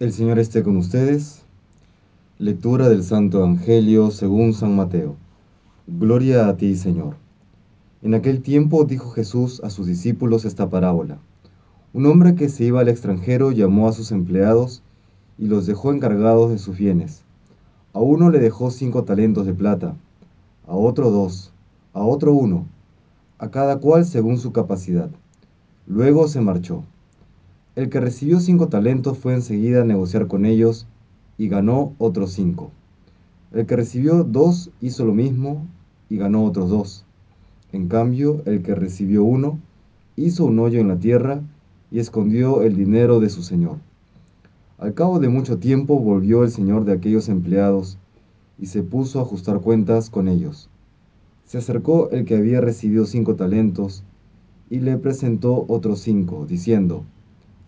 El Señor esté con ustedes. Lectura del Santo Evangelio según San Mateo. Gloria a ti, Señor. En aquel tiempo dijo Jesús a sus discípulos esta parábola. Un hombre que se iba al extranjero llamó a sus empleados y los dejó encargados de sus bienes. A uno le dejó cinco talentos de plata, a otro dos, a otro uno, a cada cual según su capacidad. Luego se marchó. El que recibió cinco talentos fue enseguida a negociar con ellos y ganó otros cinco. El que recibió dos hizo lo mismo y ganó otros dos. En cambio, el que recibió uno hizo un hoyo en la tierra y escondió el dinero de su señor. Al cabo de mucho tiempo volvió el señor de aquellos empleados y se puso a ajustar cuentas con ellos. Se acercó el que había recibido cinco talentos y le presentó otros cinco, diciendo,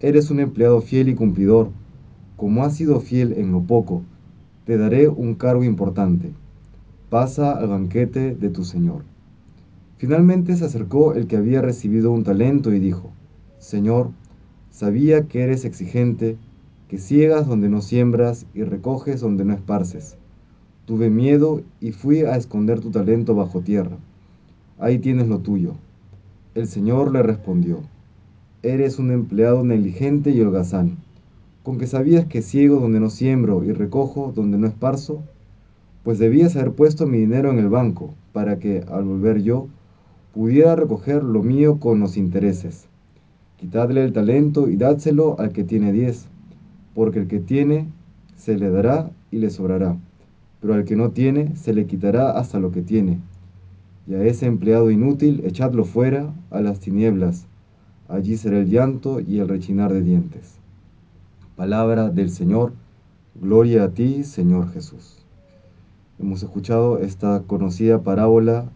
Eres un empleado fiel y cumplidor. Como has sido fiel en lo poco, te daré un cargo importante. Pasa al banquete de tu Señor. Finalmente se acercó el que había recibido un talento y dijo, Señor, sabía que eres exigente, que ciegas donde no siembras y recoges donde no esparces. Tuve miedo y fui a esconder tu talento bajo tierra. Ahí tienes lo tuyo. El Señor le respondió, Eres un empleado negligente y holgazán, con que sabías que ciego donde no siembro y recojo donde no esparzo, pues debías haber puesto mi dinero en el banco, para que, al volver yo, pudiera recoger lo mío con los intereses. Quitadle el talento y dádselo al que tiene diez, porque el que tiene se le dará y le sobrará, pero al que no tiene se le quitará hasta lo que tiene. Y a ese empleado inútil echadlo fuera a las tinieblas allí será el llanto y el rechinar de dientes. Palabra del Señor, gloria a ti, Señor Jesús. Hemos escuchado esta conocida parábola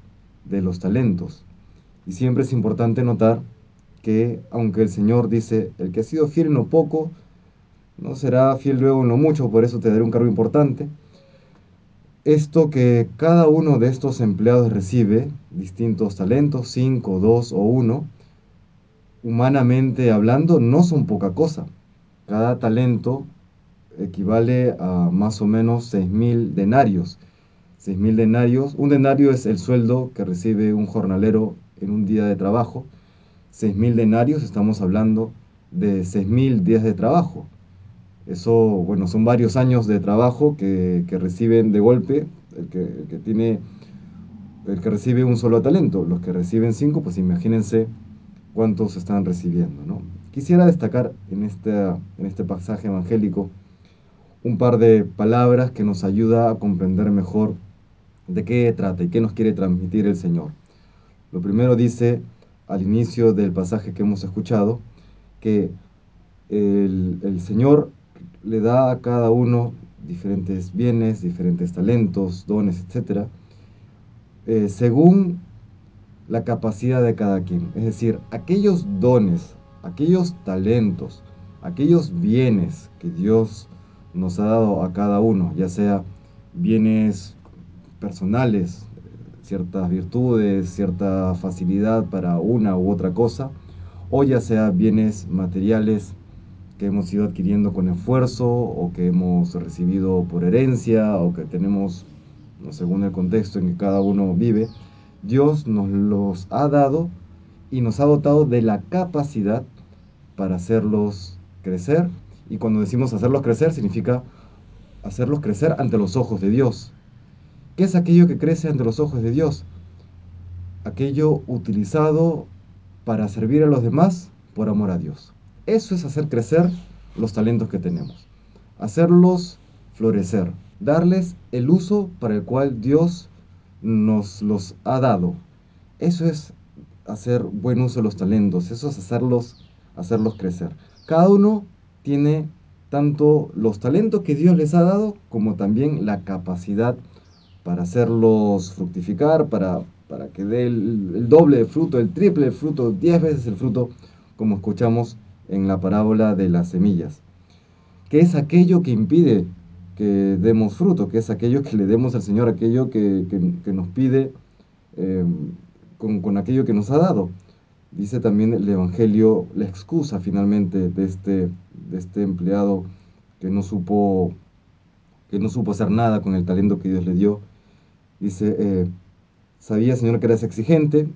de los talentos y siempre es importante notar que aunque el Señor dice, el que ha sido fiel en lo poco, no será fiel luego en lo mucho, por eso te daré un cargo importante. Esto que cada uno de estos empleados recibe, distintos talentos, cinco, dos o uno, humanamente hablando, no son poca cosa. Cada talento equivale a más o menos 6.000 denarios. 6.000 denarios, un denario es el sueldo que recibe un jornalero en un día de trabajo. 6.000 denarios, estamos hablando de 6.000 días de trabajo. Eso, bueno, son varios años de trabajo que, reciben de golpe el que, que, tiene, el que recibe un solo talento. Los que reciben cinco, pues imagínense cuántos están recibiendo. ¿no? Quisiera destacar en, en este pasaje evangélico un par de palabras que nos ayuda a comprender mejor de qué trata y qué nos quiere transmitir el Señor. Lo primero dice al inicio del pasaje que hemos escuchado que el, Señor le da a cada uno diferentes bienes, diferentes talentos, dones, etc., eh, según la capacidad de cada quien. Es decir, aquellos dones, aquellos talentos, aquellos bienes que Dios nos ha dado a cada uno, ya sea bienes personales, ciertas virtudes, cierta facilidad para una u otra cosa, o ya sea bienes materiales que hemos ido adquiriendo con esfuerzo o que hemos recibido por herencia o que tenemos, según el contexto en que cada uno vive, Dios nos los ha dado y nos ha dotado de la capacidad para hacerlos crecer. Y cuando decimos hacerlos crecer, significa hacerlos crecer ante los ojos de Dios. ¿Qué es aquello que crece ante los ojos de Dios? Aquello utilizado para servir a los demás por amor a Dios. Eso es hacer crecer los talentos que tenemos. Hacerlos florecer. Darles el uso para el cual Dios nos los ha dado. Eso es hacer buen uso de los talentos, eso es hacerlos, hacerlos crecer. Cada uno tiene tanto los talentos que Dios les ha dado como también la capacidad para hacerlos fructificar, para, para que dé el, doble de fruto, el triple de fruto, diez veces el fruto, como escuchamos en la parábola de las semillas. ¿Qué es aquello que impide que demos fruto? ¿Qué es aquello que le demos al Señor? Aquello que, que, que nos pide eh, con, con aquello que nos ha dado. Dice también el Evangelio la excusa finalmente de este, de este empleado que no supo que no supo hacer nada con el talento que Dios le dio. Dice, eh, sabía, Señor, que eras exigente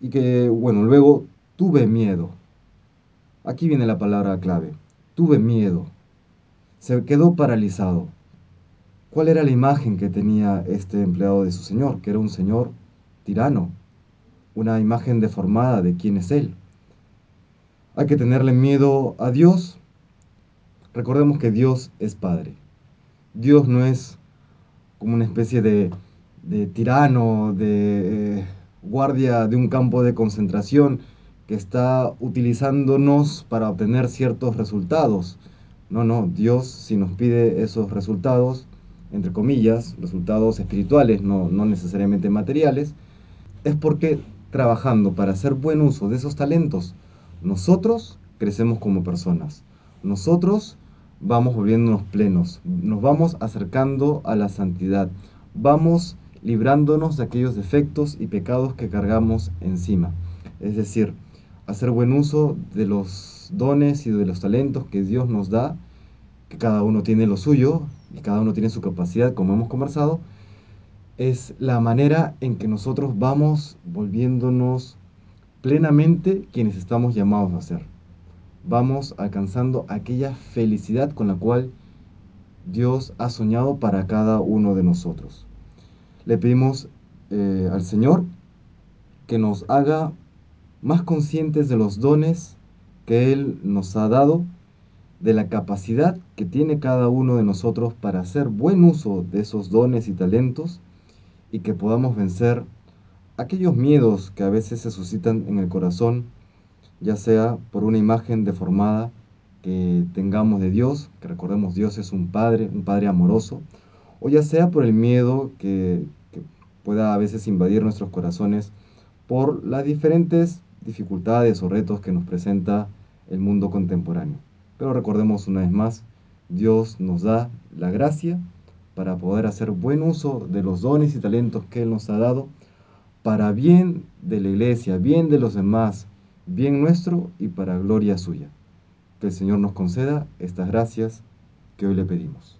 y que, bueno, luego tuve miedo. Aquí viene la palabra clave. Tuve miedo. Se quedó paralizado. ¿Cuál era la imagen que tenía este empleado de su Señor? Que era un Señor tirano, una imagen deformada de quién es Él. Hay que tenerle miedo a Dios. Recordemos que Dios es Padre. Dios no es como una especie de, de tirano, de eh, guardia de un campo de concentración que está utilizándonos para obtener ciertos resultados. No, no, Dios si nos pide esos resultados, entre comillas, resultados espirituales, no, no necesariamente materiales, es porque trabajando para hacer buen uso de esos talentos, nosotros crecemos como personas. Nosotros vamos volviéndonos plenos, nos vamos acercando a la santidad, vamos librándonos de aquellos defectos y pecados que cargamos encima. Es decir, hacer buen uso de dones y de los talentos que Dios nos da, que cada uno tiene lo suyo y cada uno tiene su capacidad, como hemos conversado, es la manera en que nosotros vamos volviéndonos plenamente quienes estamos llamados a ser. Vamos alcanzando aquella felicidad con la cual Dios ha soñado para cada uno de nosotros. Le pedimos eh, al Señor que nos haga más conscientes de los dones que Él nos ha dado, de la capacidad que tiene cada uno de nosotros para hacer buen uso de esos dones y talentos y que podamos vencer aquellos miedos que a veces se suscitan en el corazón, ya sea por una imagen deformada que tengamos de Dios, que recordemos Dios es un Padre, un Padre amoroso, o ya sea por el miedo que, que pueda a veces invadir nuestros corazones por las diferentes dificultades o retos que nos presenta el mundo contemporáneo. Pero recordemos una vez más, Dios nos da la gracia para poder hacer buen uso de los dones y talentos que Él nos ha dado para bien de la iglesia, bien de los demás, bien nuestro y para gloria suya. Que el Señor nos conceda estas gracias que hoy le pedimos.